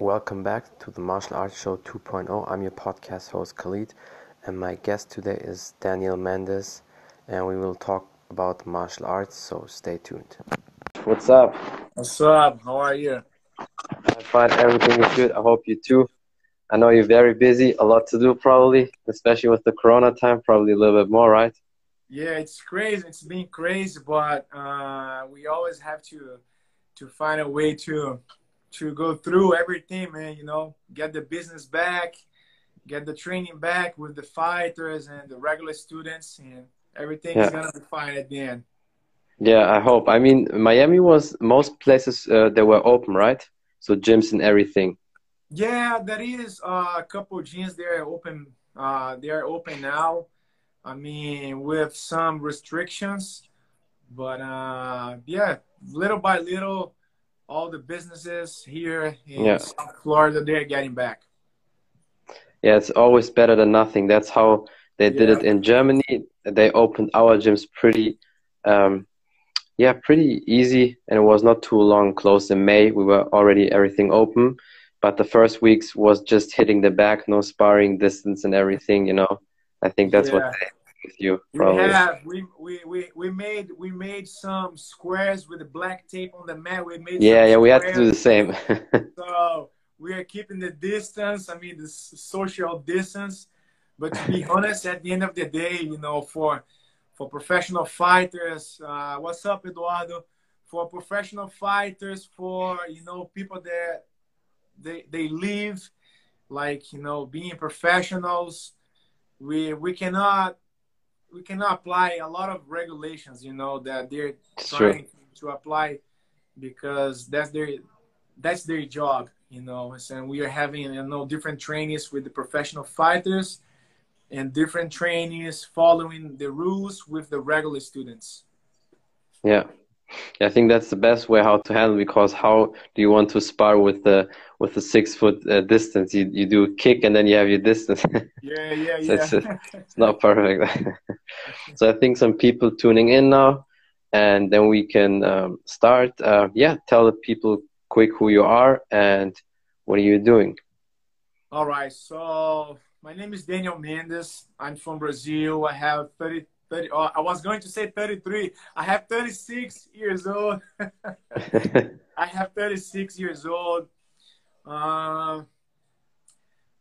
Welcome back to the Martial Arts Show 2.0. I'm your podcast host Khalid, and my guest today is Daniel Mendes, and we will talk about martial arts, so stay tuned. What's up? What's up? How are you? I'm fine, everything is good. I hope you too. I know you're very busy, a lot to do probably, especially with the corona time, probably a little bit more, right? Yeah, it's crazy. It's been crazy, but uh, we always have to to find a way to to go through everything, man. You know, get the business back, get the training back with the fighters and the regular students, and everything yeah. is gonna be fine at the end. Yeah, I hope. I mean, Miami was most places uh, they were open, right? So gyms and everything. Yeah, there is uh, a couple gyms they are open. Uh, they are open now. I mean, with some restrictions, but uh, yeah, little by little, all the businesses here in yeah. South Florida they're getting back. Yeah, it's always better than nothing. That's how they did it in Germany. They opened our gyms pretty, um, yeah, pretty easy, and it was not too long. Closed in May, we were already everything open, but the first weeks was just hitting the back, no sparring distance and everything. You know, I think that's yeah. what they with you. Probably. We have we, we we we made we made some squares with the black tape on the mat. We made yeah yeah we had to do the same. so we are keeping the distance. I mean the social distance. But to be honest, at the end of the day, you know, for for professional fighters, uh, what's up, Eduardo? For professional fighters, for you know people that they they live like you know being professionals we we cannot we cannot apply a lot of regulations, you know, that they're trying to apply because that's their that's their job, you know. And we are having you know different trainings with the professional fighters and different trainings following the rules with the regular students. Yeah. I think that's the best way how to handle because how do you want to spar with the with the six foot uh, distance? You you do a kick and then you have your distance. Yeah, yeah, so yeah. It's, it's not perfect. so I think some people tuning in now, and then we can um, start. Uh, yeah, tell the people quick who you are and what are you doing. All right. So my name is Daniel Mendes. I'm from Brazil. I have 30 30, oh, I was going to say 33. I have 36 years old. I have 36 years old. Uh,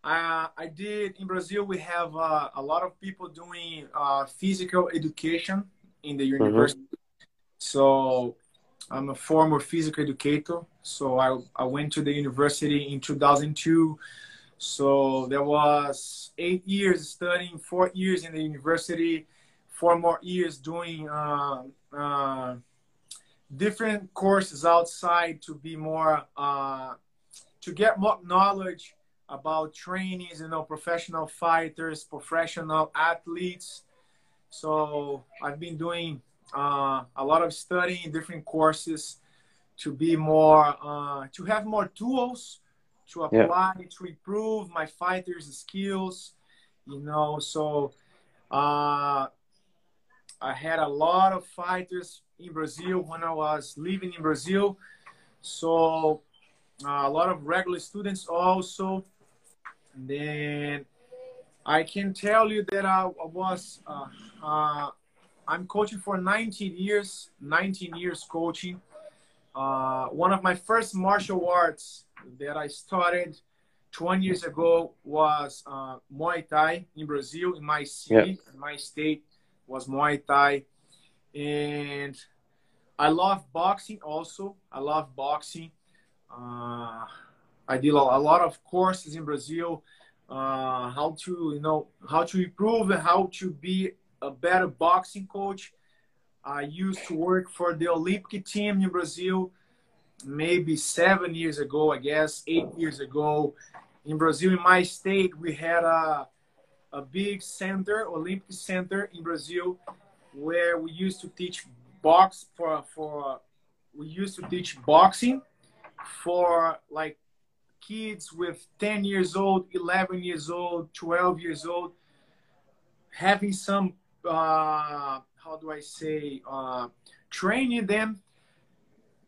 I, I did in Brazil. We have uh, a lot of people doing uh, physical education in the mm-hmm. university. Mm-hmm. So I'm a former physical educator. So I, I went to the university in 2002. So there was eight years studying, four years in the university four more years doing uh, uh, different courses outside to be more uh, to get more knowledge about trainees, you know, professional fighters, professional athletes. So I've been doing uh, a lot of studying, different courses to be more, uh, to have more tools to apply yeah. to improve my fighters' skills. You know, so uh, I had a lot of fighters in Brazil when I was living in Brazil. So uh, a lot of regular students also. And then I can tell you that I, was, uh, uh, I'm coaching for 19 years, 19 years coaching. Uh, one of my first martial arts that I started 20 years ago was uh, Muay Thai in Brazil, in my city, yeah. in my state was Muay Thai. And I love boxing also. I love boxing. Uh, I did a lot of courses in Brazil, uh, how to, you know, how to improve and how to be a better boxing coach. I used to work for the Olympic team in Brazil maybe seven years ago, I guess, eight years ago. In Brazil, in my state, we had a a big center, Olympic center in Brazil, where we used to teach box for for we used to teach boxing for like kids with 10 years old, 11 years old, 12 years old, having some uh, how do I say uh, training them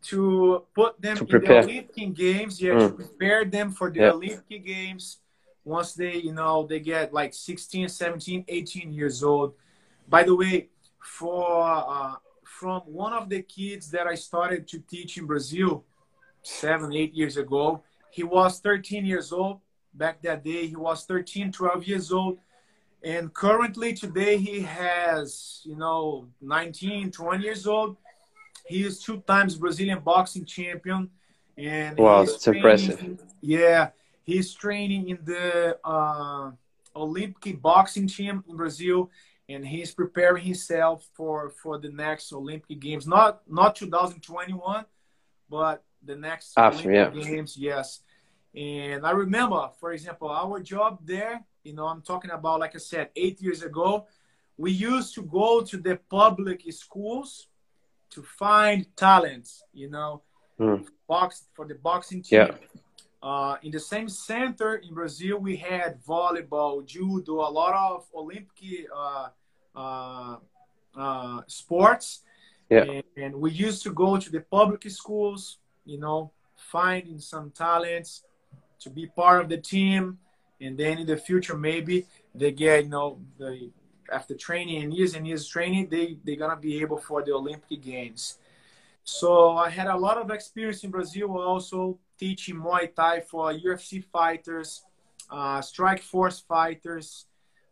to put them To in the. Olympic games. Yeah, to Mm. prepare them for the Yeah. Olympic games. Once they, you know, they get like 16, 17, 18 years old. By the way, for uh, from one of the kids that I started to teach in Brazil seven, eight years ago, he was 13 years old. Back that day, he was 13, 12 years old. And currently today he has, you know, 19, 20 years old. He is two times Brazilian boxing champion. And Wow, that's training- impressive. Yeah, he's training in the uh, Olympic boxing team in Brazil, and he's preparing himself for for the next Olympic Games. Not not 2021, but the next After, yeah. Games. Yes, and I remember, for example, our job there. You know, I'm talking about, like I said, eight years ago. We used to go to the public schools to find talents. You know, Mm. box for the boxing team. Yeah. Uh, in the same center in Brazil, we had volleyball, judo, a lot of Olympic uh, uh, uh, sports. Yeah. And, and we used to go to the public schools, you know, finding some talents to be part of the team. And then in the future, maybe they get, you know, the, after training and years and years training, they, they're going to be able for the Olympic Games. So I had a lot of experience in Brazil also teaching Muay Thai for UFC fighters, uh, Strike Force fighters,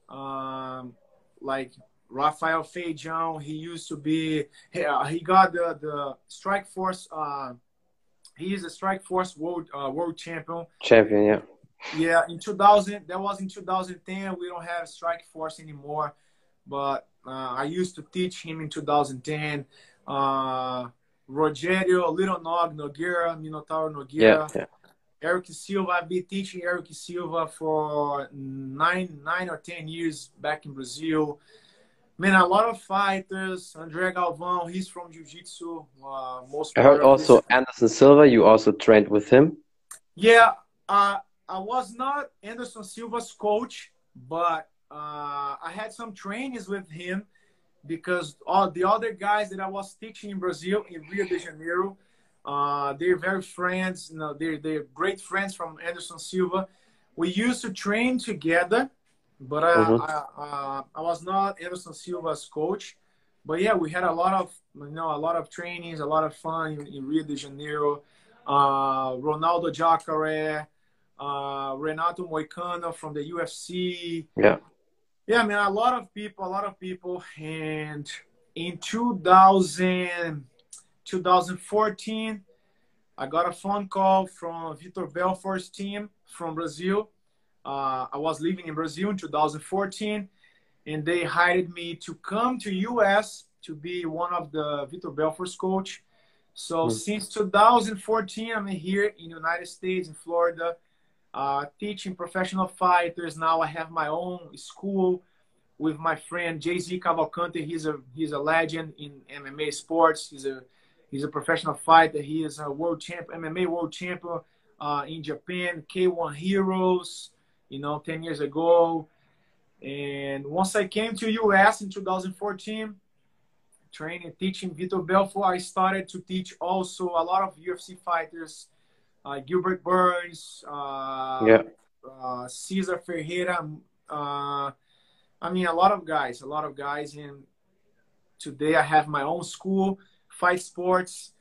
um, like Rafael Feijão. He used to be, he, uh, he got the, the Strike Force, uh, he is a Strike Force world, uh, world champion. Champion, yeah. Yeah, in 2000, that was in 2010. We don't have Strike Force anymore, but uh, I used to teach him in 2010. Uh, Rogério, Little Nog, Nogueira, Minotauro Yeah, Nogueira, yeah. Erick Silva. I've been teaching Erick Silva for nine, nine or ten years back in Brazil. Man, a lot of fighters. André Galvão, he's from Jiu Jitsu. Uh, most I heard also his- Anderson Silva, you also trained with him. Yeah, uh, I was not Anderson Silva's coach, but uh, I had some trainings with him because all the other guys that I was teaching in Brazil, in Rio de Janeiro, uh, they're very friends. You know, they're they're great friends from Anderson Silva. We used to train together, but I, Mhm. I, uh, I was not Anderson Silva's coach. But yeah, we had a lot of you know a lot of trainings, a lot of fun in, in Rio de Janeiro. Uh, Ronaldo Jacare, uh, Renato Moicano from the UFC. Yeah. Yeah, I man, a lot of people, a lot of people. And in 2000, 2014, I got a phone call from Vitor Belfort's team from Brazil. Uh, I was living in Brazil in 2014, and they hired me to come to US to be one of the Vitor Belfort's coach. So Mm. since 2014, I'm here in the United States, in Florida, uh, teaching professional fighters. Now I have my own school with my friend JZ Cavalcante. He's a he's a legend in MMA sports. He's a he's a professional fighter. He is a world champ, MMA world champion uh, in Japan, K1 Heroes. You know, ten years ago. And once I came to US in 2014, training, teaching Vitor Belfort, I started to teach also a lot of UFC fighters, uh, Gilbert Burns, uh, Yeah. uh, Cesar Ferreira. Uh, I mean, a lot of guys, a lot of guys. And today I have my own school, Fight Sports,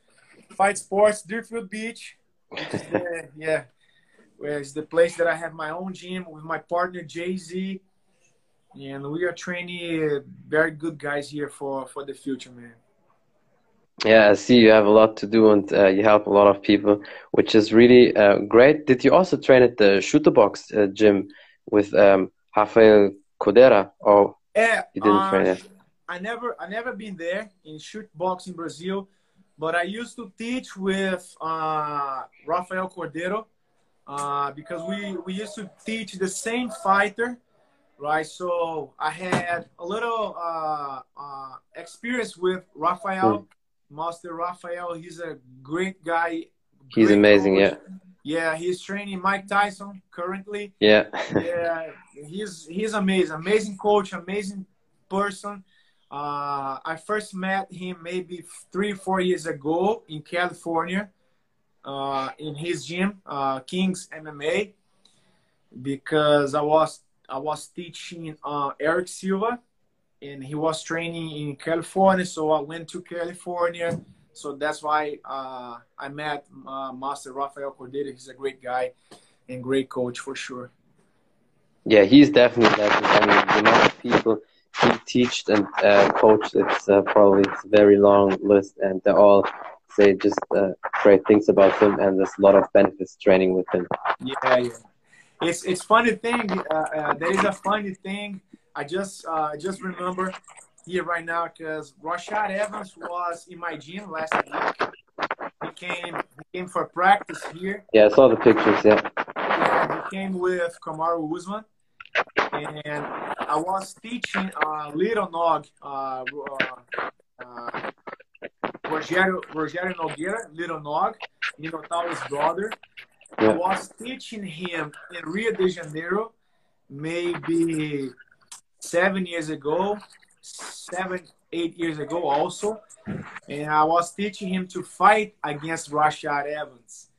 Fight Sports, Deerfield Beach. is yeah, it's the place that I have my own gym with my partner JZ, and we are training very good guys here for for the future, man. Yeah, I see you have a lot to do and uh, you help a lot of people, which is really uh, great. Did you also train at the Chute Boxe uh, gym with um, Rafael Cordeiro? Or Yeah, you didn't uh, train there? I never I never been there in Chute Boxe in Brazil, but I used to teach with uh, Rafael Cordeiro uh, because we we used to teach the same fighter, right? So I had a little uh, uh, experience with Rafael, Master Rafael. He's a great guy. He's amazing, coach. yeah. Yeah, he's training Mike Tyson currently Yeah. yeah, he's he's amazing, amazing coach, amazing person. Uh, I first met him maybe three, four years ago in California, uh, in his gym, uh, Kings MMA, because I was I was teaching uh, Erick Silva, and he was training in California. So I went to California. So that's why uh, I met uh, Master Rafael Cordeiro. He's a great guy and great coach for sure. Yeah, he's definitely that. I mean, the amount of people he teached and uh, coached, it's probably it's a very long list, and they're all say just uh, great things about him, and there's a lot of benefits training with him. Yeah, yeah. It's it's funny thing. Uh, uh, there is a funny thing. I just uh, just remember here right now because Rashad Evans was in my gym last week. He came he came for practice here. Yeah, I saw the pictures. Yeah. And he came with Kamaru Usman and I was teaching uh, Little Nog, uh, uh, Rogério, Rogério Nogueira, Little Nog, Minotauro's brother. Yeah. I was teaching him in Rio de Janeiro, maybe seven years ago, seven, eight years ago also. And I was teaching him to fight against Rashad Evans.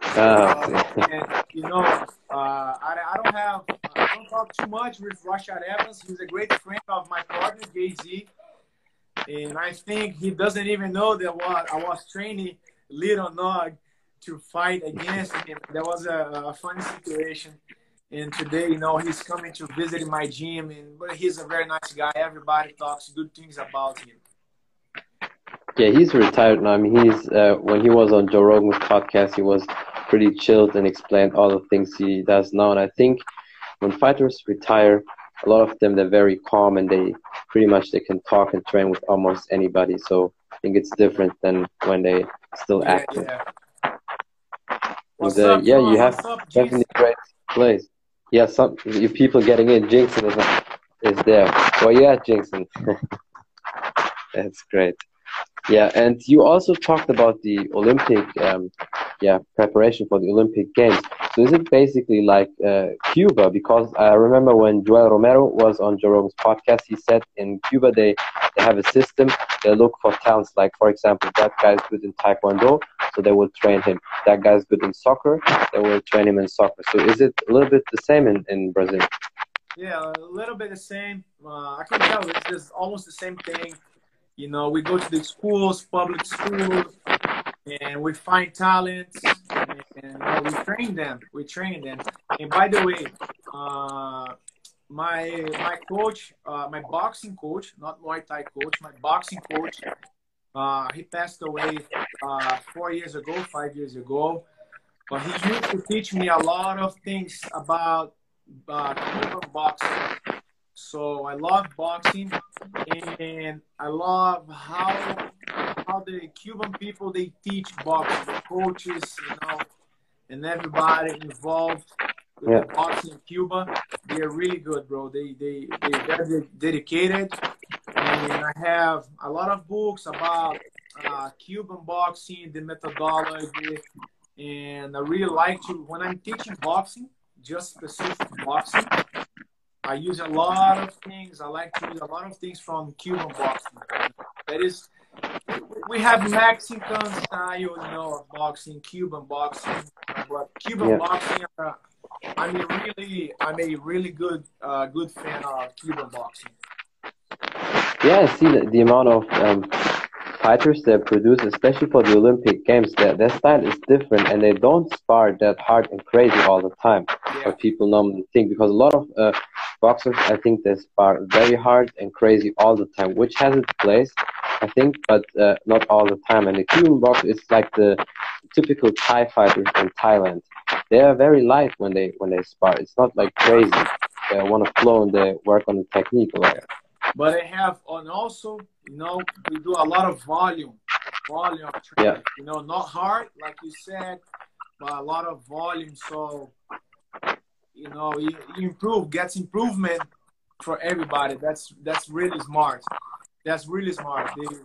Uh, and, you know, uh, I, I don't have I don't talk too much with Rashad Evans. He's a great friend of my partner, JZ. And I think he doesn't even know that what I was training Little Nog to fight against him. That was a, a funny situation. And today, you know, he's coming to visit my gym, and but he's a very nice guy. Everybody talks good things about him. Yeah, he's retired now. I mean, he's uh, when he was on Joe Rogan's podcast, he was pretty chilled and explained all the things he does now. And I think when fighters retire, a lot of them they're very calm and they pretty much they can talk and train with almost anybody. So I think it's different than when they still yeah, active. Yeah, and, uh, yeah you have up, definitely great plays. Yeah, some you people getting in. Jinxon is, is there. Well, yeah, Jinxon. That's great. Yeah, and you also talked about the Olympic, um, yeah, preparation for the Olympic Games. So is it basically like uh, Cuba? Because I remember when Yoel Romero was on Joe Rogan's podcast, he said in Cuba they, they have a system. They look for talents. Like for example, that guy's good in Taekwondo, so they will train him. That guy's good in soccer, they will train him in soccer. So is it a little bit the same in, in Brazil? Yeah, a little bit the same. Uh, I can tell it's just almost the same thing. You know, we go to the schools, public schools, and we find talents and, and we train them. We train them. And by the way, uh, my my coach, uh, my boxing coach, not Muay Thai coach, my boxing coach, uh, he passed away uh, four years ago, five years ago. But he used to teach me a lot of things about uh, boxing. So I love boxing, and I love how how the Cuban people they teach boxing, the coaches, you know, and everybody involved with yeah. boxing in Cuba. They're really good, bro. They they they very dedicated, and I have a lot of books about uh, Cuban boxing, the methodology, and I really like to when I'm teaching boxing, just specific boxing. I use a lot of things. I like to use a lot of things from Cuban boxing. That is, we have Mexican style, you know, boxing, Cuban boxing, but Cuban yeah. boxing. Uh, I'm a really, I'm a really good, uh, good fan of Cuban boxing. Yeah, I see the, the amount of um, fighters they produce, especially for the Olympic Games. Their, their style is different, and they don't spar that hard and crazy all the time. Yeah. What people normally think, because a lot of uh, boxers, I think they spar very hard and crazy all the time, which has its place, I think, but uh, not all the time. And the Cuban box is like the typical Thai fighters in Thailand. They are very light when they when they spar. It's not like crazy. They want to flow and they work on the technique a lot. But they have, and also, you know, we do a lot of volume, volume training. Yeah. You know, not hard, like you said, but a lot of volume. So you know, you, you improve, gets improvement for everybody. That's that's really smart. That's really smart. They,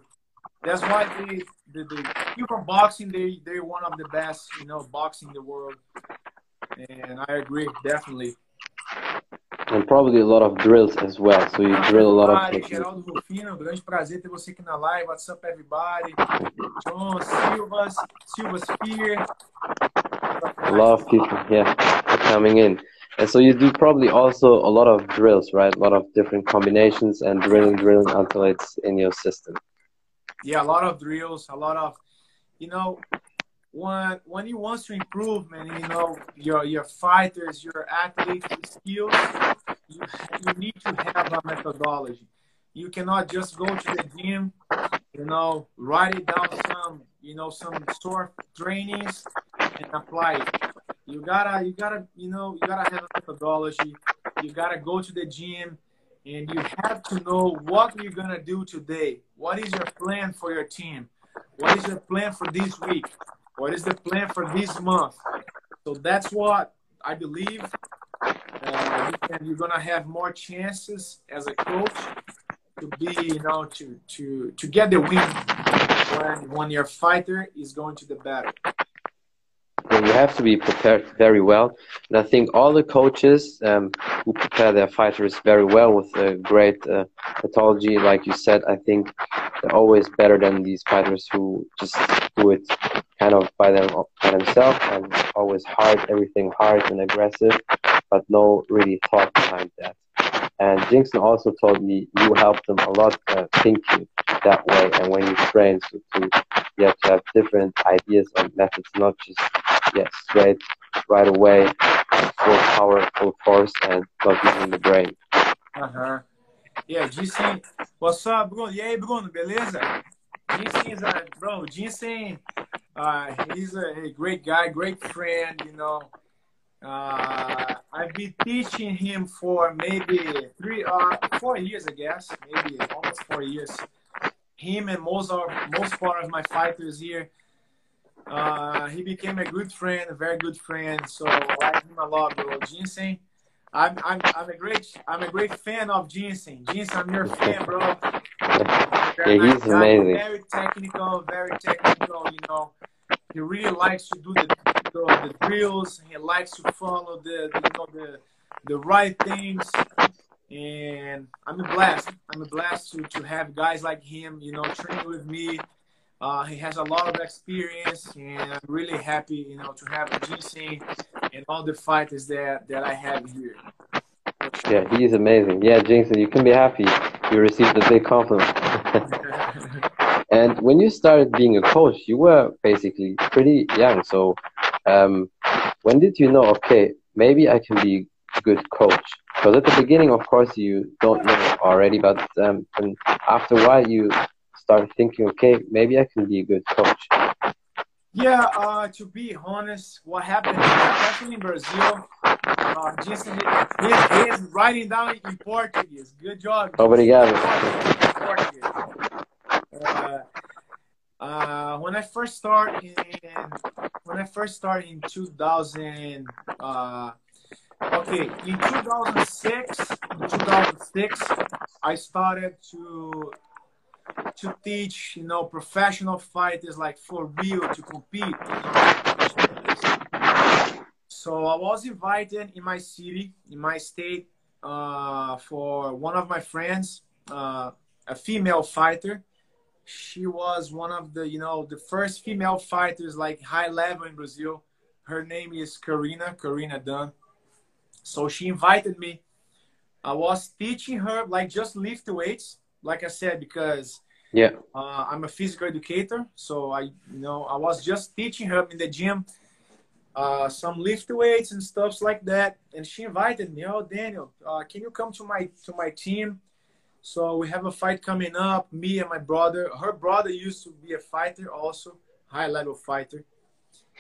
that's why they the, the Cuban boxing they they're one of the best you know boxing in the world, and I agree definitely. And probably a lot of drills as well. So you drill a lot of techniques. Geraldo Rufino, grande prazer ter você aqui na live. What's up, everybody? John Silvas, Silvas Fear. A lot of people, yeah, coming in. And so you do probably also a lot of drills, right? A lot of different combinations and drilling, drilling until it's in your system. Yeah, a lot of drills, a lot of, you know, when when you want to improve, man, you know, your your fighters, your athletes, your skills, you, you need to have a methodology. You cannot just go to the gym, you know, write it down some, you know, some sort of trainings and apply it. You gotta, you gotta, you know, you gotta have a methodology. You gotta go to the gym, and you have to know what you're gonna do today. What is your plan for your team? What is your plan for this week? What is the plan for this month? So that's what I believe. Uh, you're gonna have more chances as a coach to be, you know, to to to get the win when when your fighter is going to the battle. You have to be prepared very well. And I think all the coaches um, who prepare their fighters very well with a great uh, pathology, like you said, I think they're always better than these fighters who just do it kind of by them by themselves and always hard, everything hard and aggressive, but no really thought behind that. And Jinxon also told me you helped them a lot uh, thinking that way, and when you train, so to you have to have different ideas and methods, not just yeah straight right away, full power, full force, and not using the brain. Uh-huh. Yeah, Jinsen. What's up, Bruno? E aí, Bruno, beleza? Jinsen is a, bro, Jinsen, uh, he's a, a, great guy, great friend, you know. Uh, I've been teaching him for maybe three, uh, four years, I guess, maybe almost four years. Him and most of most part of my fighters here. Uh, he became a good friend, a very good friend. So I like him a lot, bro. Jinsen, I'm I'm I'm a great I'm a great fan of Jinsen. Jinsen, I'm your fan, bro. yeah, he's amazing. Very technical, very technical. You know, he really likes to do the the, the drills. He likes to follow the, the you know the the right things. And I'm a blast. I'm a blast to, to have guys like him, you know, training with me. Uh, he has a lot of experience, and I'm really happy, you know, to have Jinsen and all the fighters that that I have here. Yeah, he is amazing. Yeah, Jinxon, you can be happy. You received a big compliment. and when you started being a coach, you were basically pretty young. So, um, when did you know? Okay, maybe I can be a good coach. Because at the beginning, of course, you don't know already, but um, after a while, you start thinking, okay, maybe I can be a good coach. Yeah, uh, to be honest, what happened, especially in Brazil, uh, just his, his writing down in Portuguese. Good job. Obrigado. Uh, uh, when I first started in when I first started in 2000, uh, okay, in 2006, in 2006, I started to to teach, you know, professional fighters like for real to compete. So I was invited in my city, in my state, uh, for one of my friends, uh, a female fighter. She was one of the, you know, the first female fighters like high level in Brazil. Her name is Karina, Karina Dunn. So she invited me. I was teaching her like just lift weights like I said, because yeah, uh, I'm a physical educator, so I you know I was just teaching her in the gym uh, some lift weights and stuffs like that, and she invited me. Oh, Daniel, uh, can you come to my to my team? So we have a fight coming up. Me and my brother. Her brother used to be a fighter, also high level fighter,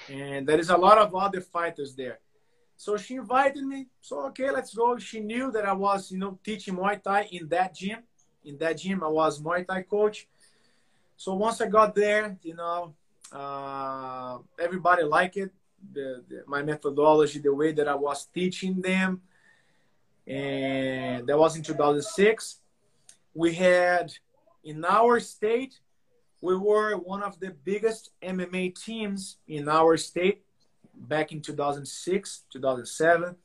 and there is a lot of other fighters there. So she invited me. So okay, let's go. She knew that I was, you know, teaching Muay Thai in that gym in that gym. I was Muay Thai coach. So once I got there, you know, uh, everybody liked it. The, the, my methodology, the way that I was teaching them, and that was in 2006. We had in our state, we were one of the biggest MMA teams in our state back in 2006, 2007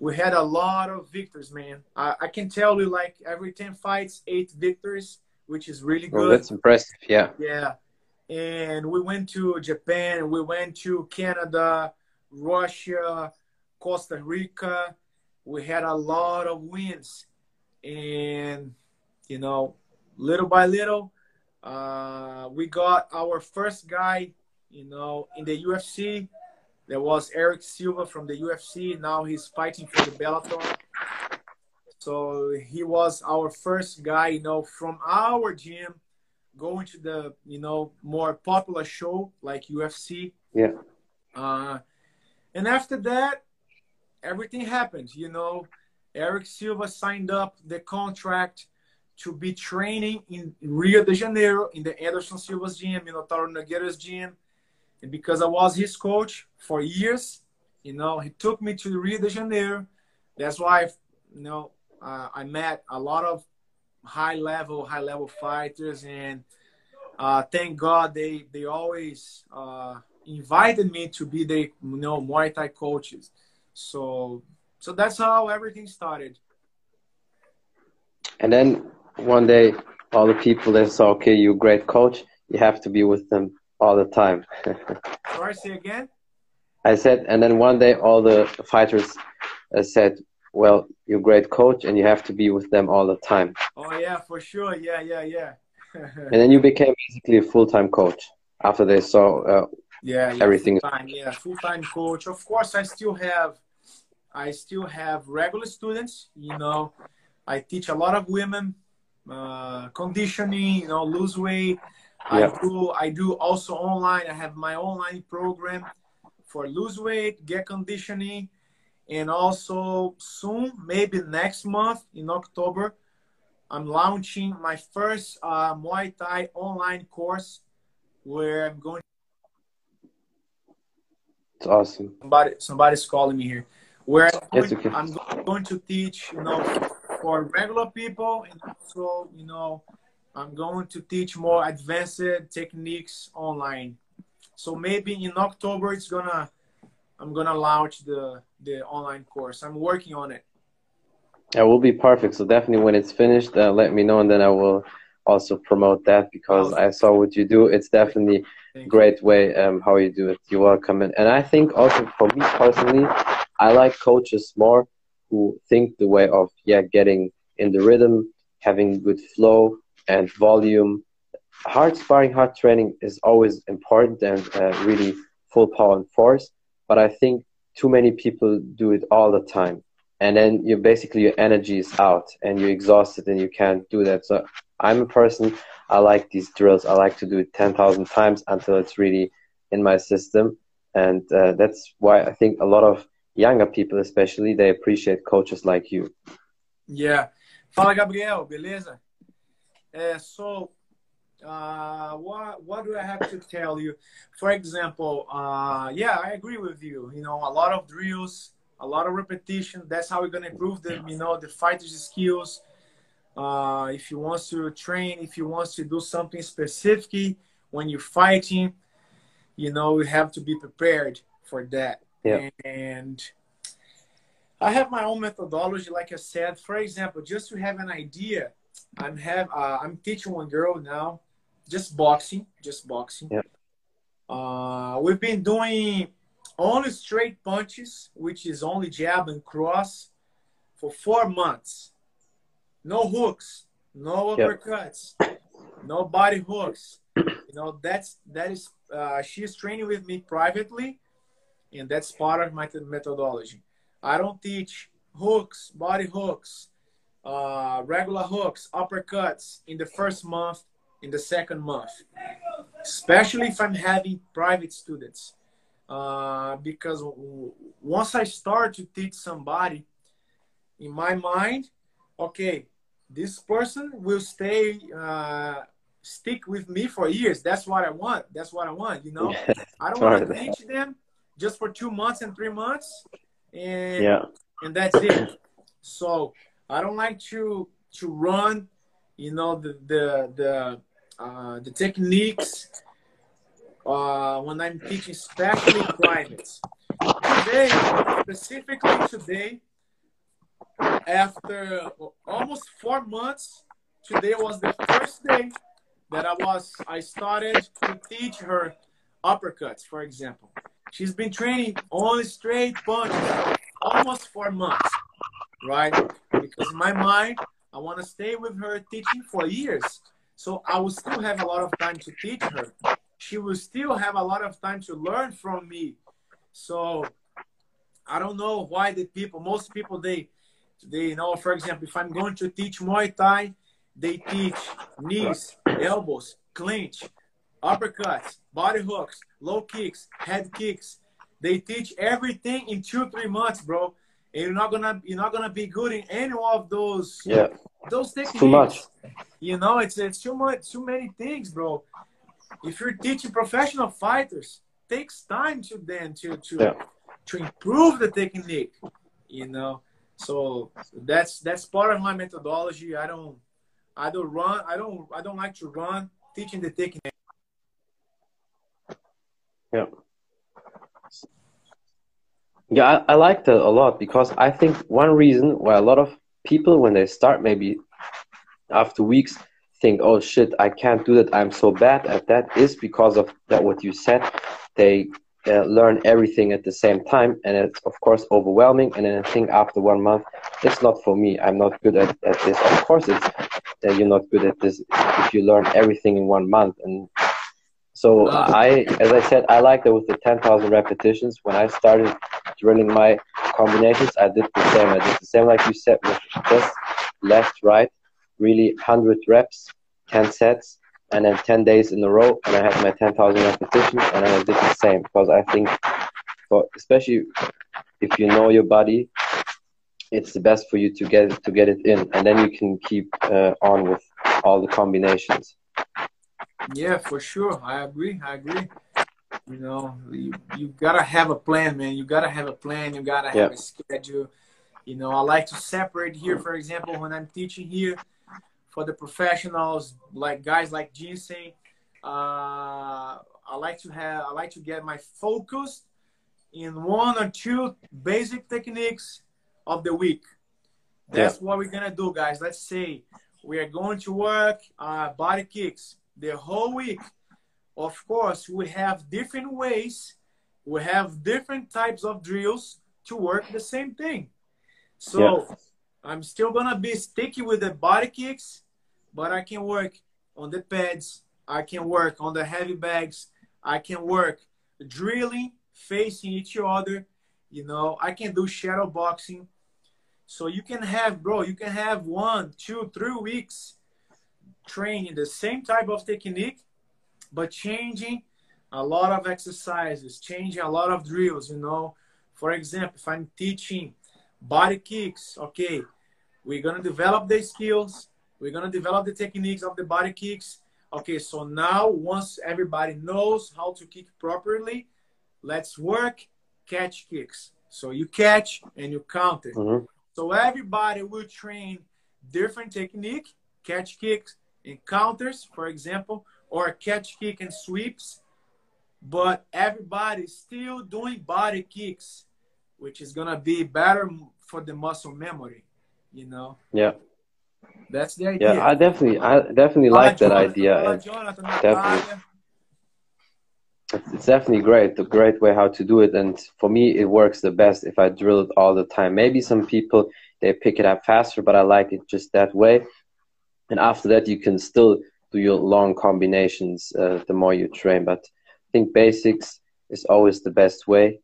we had a lot of victories, man. I, I can tell you, like every ten fights, eight victories, which is really good. Well, that's impressive. Yeah. Yeah, and we went to Japan, we went to Canada, Russia, Costa Rica. We had a lot of wins, and you know, little by little, uh, we got our first guy, you know, in the UFC there was Erick Silva from the UFC. Now he's fighting for the Bellator. So he was our first guy, you know, from our gym going to the, you know, more popular show like UFC. Yeah. Uh, and after that, everything happened. You know, Erick Silva signed up the contract to be training in Rio de Janeiro in the Anderson Silva's gym, you know, Taro Nogueira's gym. And because I was his coach for years, you know, he took me to Rio de Janeiro. That's why, you know, uh, I met a lot of high level, high level fighters, and uh, thank God they they always uh, invited me to be the you know Muay Thai coaches. So so that's how everything started. And then one day, all the people they saw, okay, you're a great coach. You have to be with them all the time. Sorry, say again. I said, and then one day all the fighters uh, said, "Well, you're a great coach, and you have to be with them all the time." Oh yeah, for sure. Yeah, yeah, yeah. and then you became basically a full-time coach after they saw uh, yeah, yeah, everything. Full-time, yeah, full-time coach. Of course, I still have, I still have regular students. You know, I teach a lot of women uh, conditioning. You know, lose weight I do I do also online. I have my online program for lose weight, get conditioning, and also soon, maybe next month in October, I'm launching my first uh, Muay Thai online course where I'm going. It's awesome. Somebody, somebody's calling me here. Where I'm going, okay. I'm going to teach, you know, for regular people and also, you know, I'm going to teach more advanced techniques online. So maybe in October it's gonna I'm gonna launch the the online course. I'm working on it. That will be perfect. So definitely when it's finished, uh, let me know, and then I will also promote that because I saw what you do. It's definitely a great way um, how you do it. You're welcome. And, and I think also for me personally, I like coaches more who think the way of yeah getting in the rhythm, having good flow, and volume. Hard sparring, hard training is always important and uh, really full power and force. But I think too many people do it all the time. And then you basically your energy is out and you're exhausted and you can't do that. So I'm a person, I like these drills. I like to do it 10,000 times until it's really in my system. And uh, that's why I think a lot of younger people, especially, they appreciate coaches like you. Yeah. Fala, Gabriel, beleza? Uh, so, uh, what what do I have to tell you? For example, uh, yeah, I agree with you. You know, a lot of drills, a lot of repetition. That's how we're gonna improve the you know the fighter's skills. Uh, if you want to train, if you want to do something specific when you're fighting, you know, you have to be prepared for that. Yeah. And I have my own methodology, like I said. For example, just to have an idea, I'm have uh, I'm teaching one girl now, just boxing, just boxing. Yeah. Uh, we've been doing only straight punches, which is only jab and cross, for four months. No hooks, no uppercuts, yep. no body hooks. You know that's that is uh, she's training with me privately, and that's part of my methodology. I don't teach hooks, body hooks, uh, regular hooks, uppercuts in the first month, in the second month, especially if I'm having private students. Uh, because once I start to teach somebody, in my mind, okay, this person will stay, uh, stick with me for years. That's what I want. That's what I want. You know, I don't want to teach them just for two months and three months, and yeah. and that's it. So I don't like to to run, you know, the the the uh, the techniques uh, when I'm teaching, especially privates. Today, specifically today, after almost four months, today was the first day that I was I started to teach her uppercuts, for example. She's been training only straight punches almost four months, right? Because in my mind, I want to stay with her teaching for years. So I will still have a lot of time to teach her. She will still have a lot of time to learn from me. So I don't know why the people, most people, they, they you know, for example, if I'm going to teach Muay Thai, they teach knees, elbows, clinch, uppercuts, body hooks, low kicks, head kicks. They teach everything in two, three months, bro. And you're not gonna you're not gonna be good in any of those yeah those techniques. too much. You know, it's it's too much too many things, bro. If you're teaching professional fighters, takes time to them to to yeah. to improve the technique. You know, so that's that's part of my methodology. I don't I don't run. I don't I don't like to run teaching the technique. Yeah. Yeah, I, I like that a lot because I think one reason why a lot of people, when they start, maybe after weeks, think, "Oh shit, I can't do that. I'm so bad at that," is because of that. What you said, they uh, learn everything at the same time, and it's of course overwhelming. And then I think after one month, it's not for me. I'm not good at, at this. Of course, it's that you're not good at this if you learn everything in one month. And so I, as I said, I like that with the 10,000 repetitions. When I started drilling my combinations, I did the same. I did the same like you said with just left, right, really 100 reps, 10 sets, and then 10 days in a row. And I had my 10,000 repetitions, and I did the same because I think, for, especially if you know your body, it's the best for you to get to get it in, and then you can keep uh, on with all the combinations. Yeah, for sure. I agree. I agree. You know, you, you gotta have a plan, man. You gotta have a plan. You gotta have yeah. a schedule. You know, I like to separate here, for example, when I'm teaching here for the professionals, like guys like Ginseng, uh, I like to have, I like to get my focus in one or two basic techniques of the week. That's yeah. what we're gonna do, guys. Let's say we are going to work uh, body kicks the whole week. Of course, we have different ways, we have different types of drills to work the same thing. So yeah. I'm still gonna be sticky with the body kicks, but I can work on the pads, I can work on the heavy bags, I can work drilling, facing each other. You know, I can do shadow boxing. So you can have, bro, you can have one, two, three weeks training the same type of technique, but changing a lot of exercises, changing a lot of drills, you know. For example, if I'm teaching body kicks, okay, we're gonna develop the skills, we're gonna develop the techniques of the body kicks. Okay, so now once everybody knows how to kick properly, let's work catch kicks. So you catch and you counter. Mm-hmm. So everybody will train different technique, catch kicks, encounters, for example, or catch kick and sweeps, but everybody's still doing body kicks, which is gonna be better for the muscle memory, you know. Yeah. That's the idea. Yeah, I definitely, I definitely like that idea. Uh, Jonathan, definitely. It's definitely great, The great way how to do it. And for me, it works the best if I drill it all the time. Maybe some people they pick it up faster, but I like it just that way and after that you can still do your long combinations uh, the more you train. But i think basics is always the best way.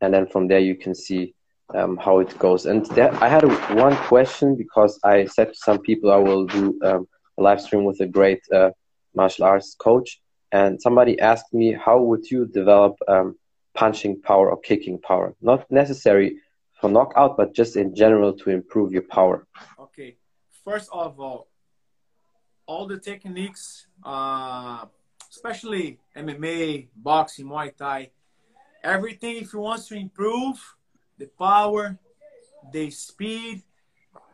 And then from there you can see um, how it goes. And there, i had a, one question because i said to some people i will do um, a live stream with a great uh, martial arts coach. And somebody asked me how would you develop um, punching power or kicking power? Not necessary for knockout but just in general to improve your power. Okay. First of all all the techniques, uh, especially MMA, boxing, Muay Thai, everything. If you want to improve the power, the speed,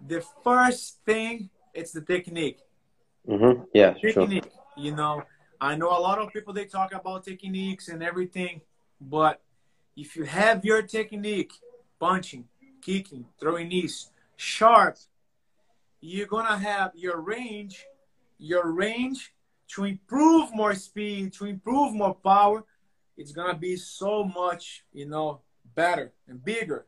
the first thing it's the technique. Mm-hmm. Yeah, technique. Sure. You know, I know a lot of people they talk about techniques and everything, but if you have your technique, punching, kicking, throwing knees, sharp, you're gonna have your range, your range to improve more speed, to improve more power. It's gonna be so much, you know, better and bigger.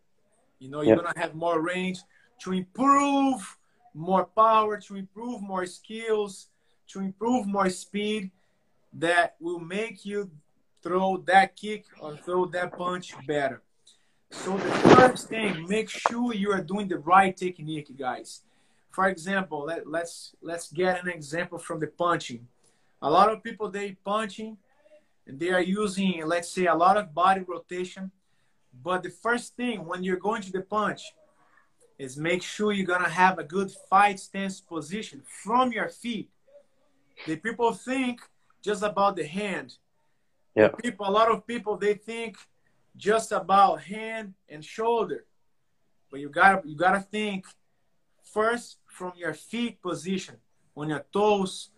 You know, you're gonna have more range to improve more power, to improve more skills, to improve more speed that will make you throw that kick or throw that punch better. So the first thing, make sure you are doing the right technique, guys. For example, let, let's let's get an example from the punching. A lot of people they punching and they are using, let's say, a lot of body rotation. But the first thing when you're going to the punch is make sure you're gonna have a good fight stance position from your feet. The people think just about the hand. Yeah. People, a lot of people they think just about hand and shoulder, but you gotta you gotta think first from your feet position on your toes.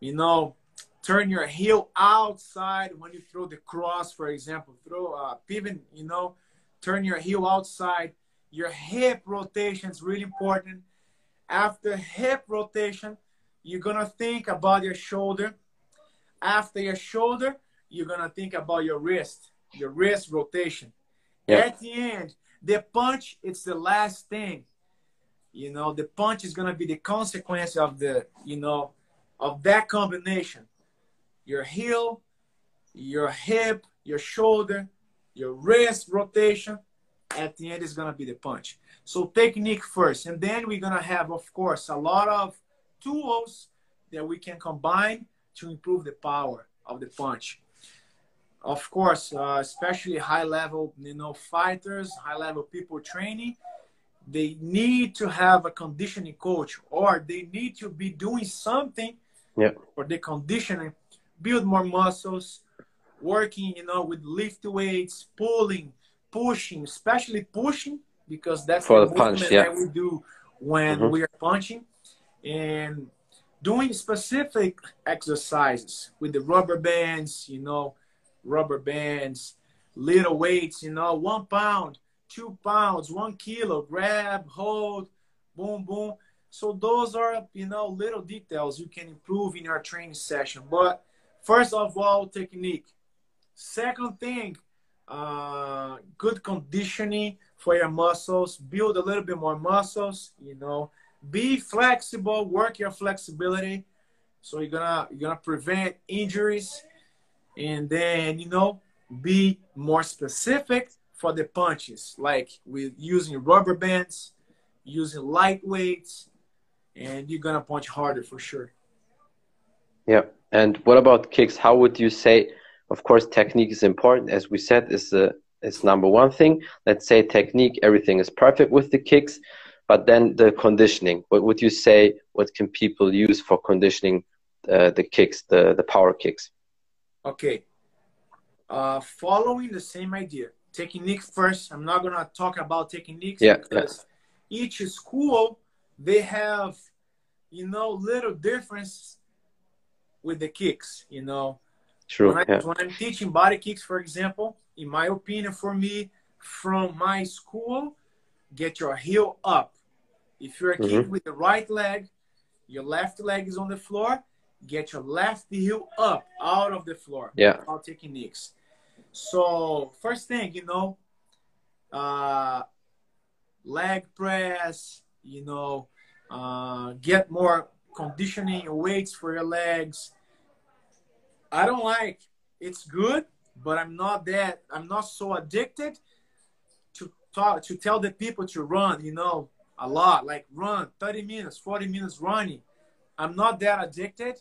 You know, turn your heel outside when you throw the cross, for example. Throw a uh, pivot. You know, turn your heel outside. Your hip rotation is really important. After hip rotation, you're gonna think about your shoulder. After your shoulder, you're gonna think about your wrist, your wrist rotation. Yeah. At the end, the punch, it's the last thing. You know, the punch is gonna be the consequence of the, you know, of that combination. Your heel, your hip, your shoulder, your wrist rotation. At the end is gonna be the punch. So technique first, and then we're gonna have, of course, a lot of tools that we can combine to improve the power of the punch. Of course, uh, especially high level, you know, fighters, high level people training, they need to have a conditioning coach or they need to be doing something yeah. for the conditioning, build more muscles, working, you know, with lift weights, pulling, pushing, especially pushing, because that's for the, the punch, yeah. that we do when mm-hmm. we are punching. And doing specific exercises with the rubber bands, you know, rubber bands, little weights, you know, one pound, two pounds, one kilo, grab, hold, boom, boom. So those are, you know, little details you can improve in your training session. But first of all, technique. Second thing, uh, good conditioning for your muscles. Build a little bit more muscles, you know, be flexible work your flexibility so you're gonna you're gonna prevent injuries and then you know be more specific for the punches like with using rubber bands using light weights and you're gonna punch harder for sure. Yeah and what about kicks? How would you say of course technique is important. As we said is the is number one thing. Let's say technique everything is perfect with the kicks but then the conditioning, what would you say? What can people use for conditioning uh, the kicks, the the power kicks? Okay, uh, following the same idea, technique first. I'm not gonna talk about techniques yeah, because yeah. each school they have, you know, little difference with the kicks. You know, True. When, I, yeah. when I'm teaching body kicks, for example, in my opinion, for me, from my school, get your heel up if you're a kid mm-hmm. with the right leg, your left leg is on the floor, get your left heel up out of the floor. Yeah. All techniques. So first thing, you know, uh, leg press, you know, uh, get more conditioning weights for your legs. I don't like it's good, but I'm not that I'm not so addicted to talk to tell the people to run, you know, a lot, like run 30 minutes, 40 minutes running. I'm not that addicted.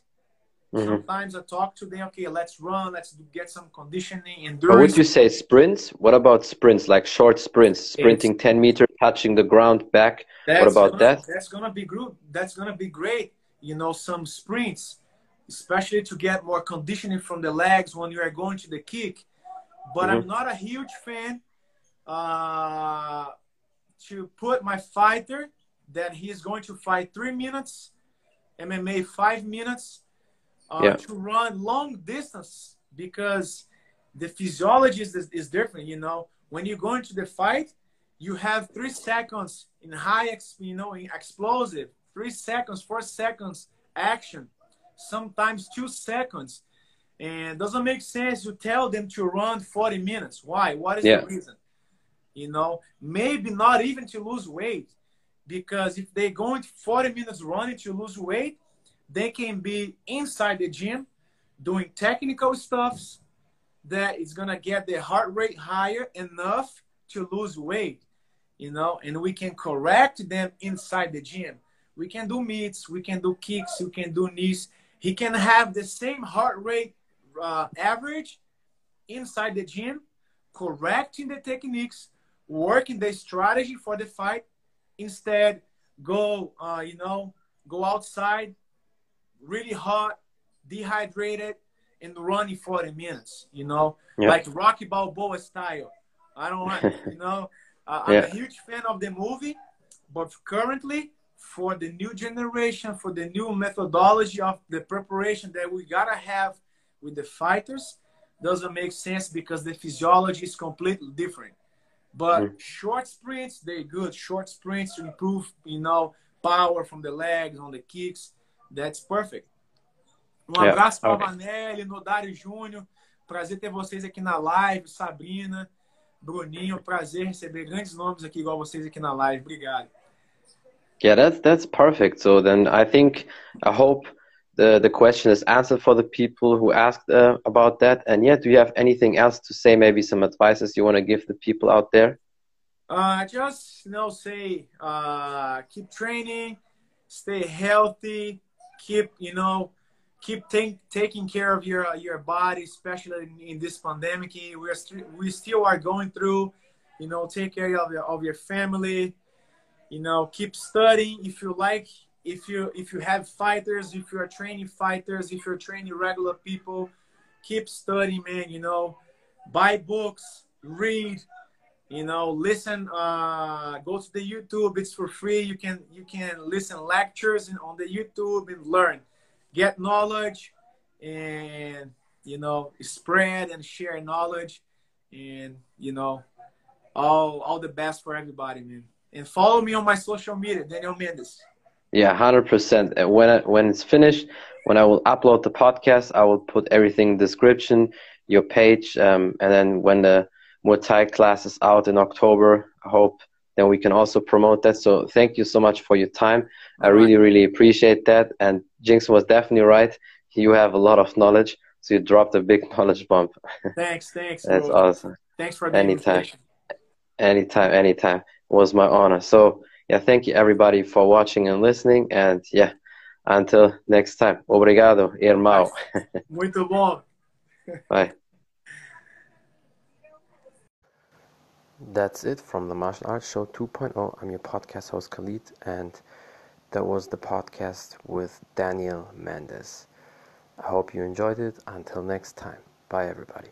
Mm-hmm. Sometimes I talk to them, okay, let's run, let's get some conditioning, endurance. But would you say sprints? What about sprints, like short sprints, sprinting it's, 10 meters, touching the ground back? What about gonna, that? That's gonna be good. That's gonna be great. You know, some sprints, especially to get more conditioning from the legs when you are going to the kick. But mm-hmm. I'm not a huge fan. Uh, to put my fighter that he's going to fight three minutes, MMA five minutes, uh, yeah. to run long distance because the physiology is, is different. You know, when you go into the fight, you have three seconds in high, you know, in explosive, three seconds, four seconds action, sometimes two seconds. And doesn't make sense to tell them to run 40 minutes. Why? What is yeah. the reason? You know, maybe not even to lose weight, because if they go into 40 minutes running to lose weight, they can be inside the gym doing technical stuffs that is gonna get their heart rate higher enough to lose weight, you know, and we can correct them inside the gym. We can do mitts, we can do kicks, we can do knees. He can have the same heart rate uh, average inside the gym, correcting the techniques, working the strategy for the fight. Instead, go, uh, you know, go outside, really hot, dehydrated, and running 40 minutes, you know, yeah. like Rocky Balboa style. I don't want, you know, uh, I'm a huge fan of the movie, but currently, for the new generation, for the new methodology of the preparation that we gotta have with the fighters, doesn't make sense because the physiology is completely different. But mm. short sprints, they're good. Short sprints to improve, you know, power from the legs, on the kicks. That's perfect. Um yeah. abraço para a Vanelli, Nodário Júnior. Prazer ter vocês aqui na live. Sabrina, Bruninho, prazer receber grandes nomes aqui igual vocês aqui na live. Obrigado. Yeah, that's that's perfect. So then I think I hope the the question is answered for the people who asked uh, about that. And yeah, do you have anything else to say? Maybe some advices you want to give the people out there? Uh, just you know, say uh, keep training, stay healthy, keep you know keep take, taking care of your uh, your body, especially in, in this pandemic. We're st- we still are going through. You know, take care of your of your family. You know, keep studying if you like. If you if you have fighters, if you are training fighters, if you're training regular people, keep studying, man. You know, buy books, read. You know, listen. Uh, go to the YouTube. It's for free. You can you can listen lectures on the YouTube and learn get knowledge and you know spread and share knowledge and you know all all the best for everybody man and follow me on my social media daniel mendes yeah 100% and when I, when it's finished when i will upload the podcast i will put everything in the description your page um, and then when the Muay Thai classes out in october i hope then we can also promote that so thank you so much for your time I really, really appreciate that. And Jinx was definitely right. You have a lot of knowledge, so you dropped a big knowledge bomb. Thanks, thanks. That's bro. awesome. Thanks for the anytime, invitation. anytime, anytime. It was my honor. So yeah, thank you everybody for watching and listening. And yeah, until next time. Obrigado, irmão. Muito bom. Bye. That's it from the Martial Arts Show 2.0. I'm your podcast host Khalid and that was the podcast with Daniel Mendes. I hope you enjoyed it. Until next time, bye everybody.